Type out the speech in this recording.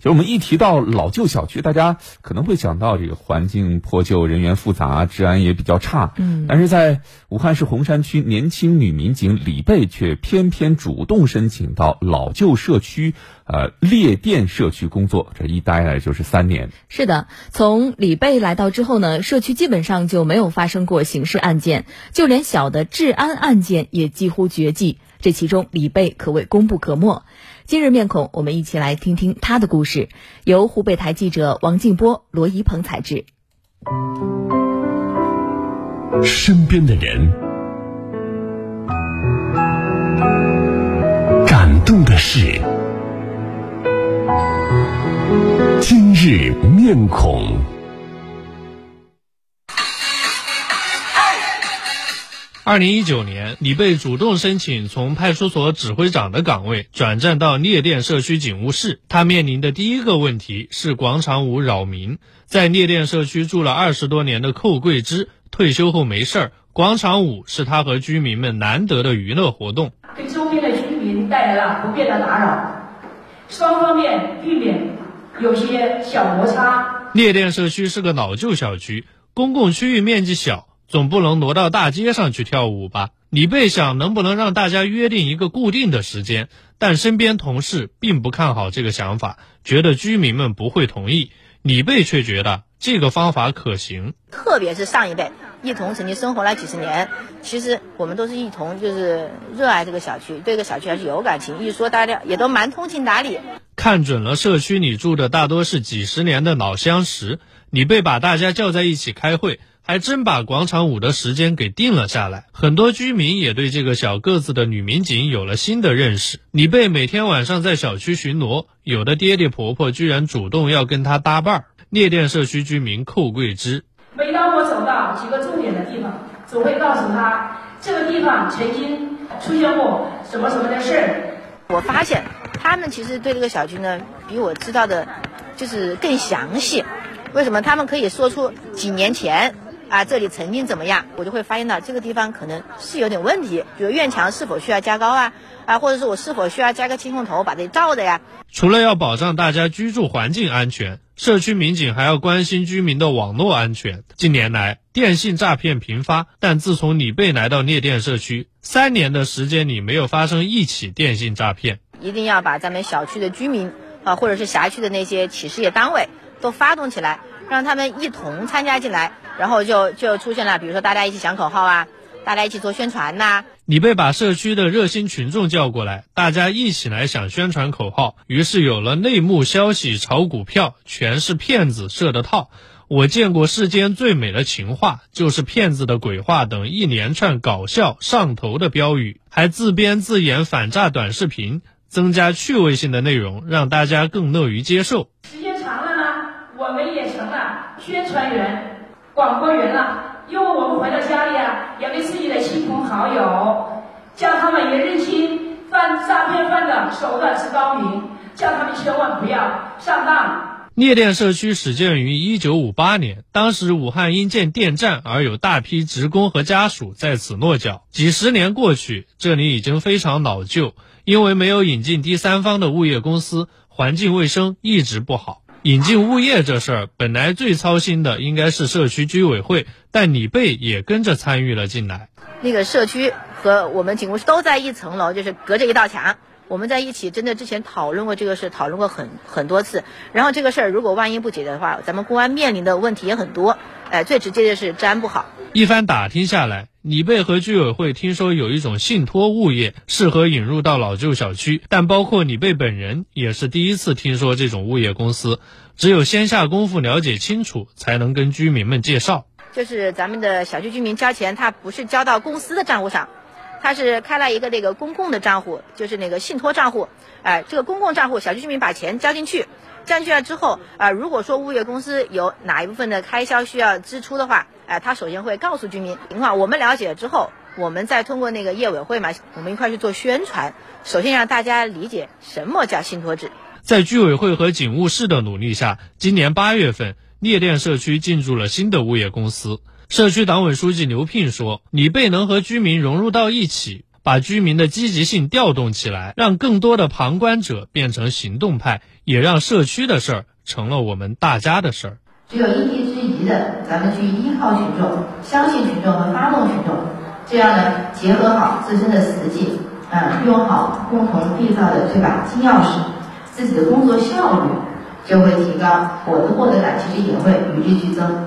其实我们一提到老旧小区，大家可能会想到这个环境破旧、人员复杂、治安也比较差。嗯，但是在武汉市洪山区，年轻女民警李贝却偏偏主动申请到老旧社区，呃，裂电社区工作，这一待呢就是三年。是的，从李贝来到之后呢，社区基本上就没有发生过刑事案件，就连小的治安案件也几乎绝迹。这其中，李贝可谓功不可没。今日面孔，我们一起来听听他的故事。由湖北台记者王静波、罗一鹏采制。身边的人，感动的事，今日面孔。二零一九年，李被主动申请从派出所指挥长的岗位转战到聂店社区警务室。他面临的第一个问题是广场舞扰民。在聂店社区住了二十多年的寇桂芝，退休后没事儿，广场舞是他和居民们难得的娱乐活动，给周边的居民带来了不便的打扰，双方面避免有些小摩擦。聂店社区是个老旧小区，公共区域面积小。总不能挪到大街上去跳舞吧？李贝想能不能让大家约定一个固定的时间，但身边同事并不看好这个想法，觉得居民们不会同意。李贝却觉得这个方法可行。特别是上一辈一同曾经生活了几十年，其实我们都是一同就是热爱这个小区，对这个小区还是有感情。一说大家也都蛮通情达理。看准了社区里住的大多是几十年的老相识，李贝把大家叫在一起开会。还真把广场舞的时间给定了下来，很多居民也对这个小个子的女民警有了新的认识。李贝每天晚上在小区巡逻，有的爹爹婆婆居然主动要跟她搭伴儿。聂店社区居民寇桂芝，每当我走到几个重点的地方，总会告诉他这个地方曾经出现过什么什么的事儿。我发现他们其实对这个小区呢，比我知道的，就是更详细。为什么他们可以说出几年前？啊，这里曾经怎么样？我就会发现到这个地方可能是有点问题，比如院墙是否需要加高啊？啊，或者是我是否需要加个监控头把这照的呀？除了要保障大家居住环境安全，社区民警还要关心居民的网络安全。近年来，电信诈骗频发，但自从李贝来到聂店社区，三年的时间里没有发生一起电信诈骗。一定要把咱们小区的居民啊，或者是辖区的那些企事业单位都发动起来，让他们一同参加进来。然后就就出现了，比如说大家一起响口号啊，大家一起做宣传呐。李贝把社区的热心群众叫过来，大家一起来想宣传口号，于是有了内幕消息炒股票，全是骗子设的套。我见过世间最美的情话，就是骗子的鬼话等一连串搞笑上头的标语，还自编自演反诈短视频，增加趣味性的内容，让大家更乐于接受。时间长了呢，我们也成了宣传员。广播员了，因为我们回到家里啊，也给自己的亲朋好友，叫他们也认清犯诈骗犯的手段之高明，叫他们千万不要上当。聂店社区始建于一九五八年，当时武汉因建电站而有大批职工和家属在此落脚。几十年过去，这里已经非常老旧，因为没有引进第三方的物业公司，环境卫生一直不好。引进物业这事儿，本来最操心的应该是社区居委会，但李贝也跟着参与了进来。那个社区和我们警务室都在一层楼，就是隔着一道墙。我们在一起真的之前讨论过这个事，讨论过很很多次。然后这个事儿如果万一不解决的话，咱们公安面临的问题也很多。哎，最直接的是治安不好。一番打听下来，李贝和居委会听说有一种信托物业适合引入到老旧小区，但包括李贝本人也是第一次听说这种物业公司，只有先下功夫了解清楚，才能跟居民们介绍。就是咱们的小区居民交钱，他不是交到公司的账户上。他是开了一个那个公共的账户，就是那个信托账户，哎，这个公共账户，小区居民把钱交进去，交进去了之后，啊，如果说物业公司有哪一部分的开销需要支出的话，哎，他首先会告诉居民情况，我们了解了之后，我们再通过那个业委会嘛，我们一块去做宣传，首先让大家理解什么叫信托制。在居委会和警务室的努力下，今年八月份，聂店社区进驻了新的物业公司。社区党委书记刘聘说：“李贝能和居民融入到一起，把居民的积极性调动起来，让更多的旁观者变成行动派，也让社区的事儿成了我们大家的事儿。只有因地制宜的，咱们去依靠群众、相信群众和发动群众，这样呢，结合好自身的实际，嗯，用好共同缔造的这把金钥匙，自己的工作效率就会提高，我的获得感其实也会与日俱增。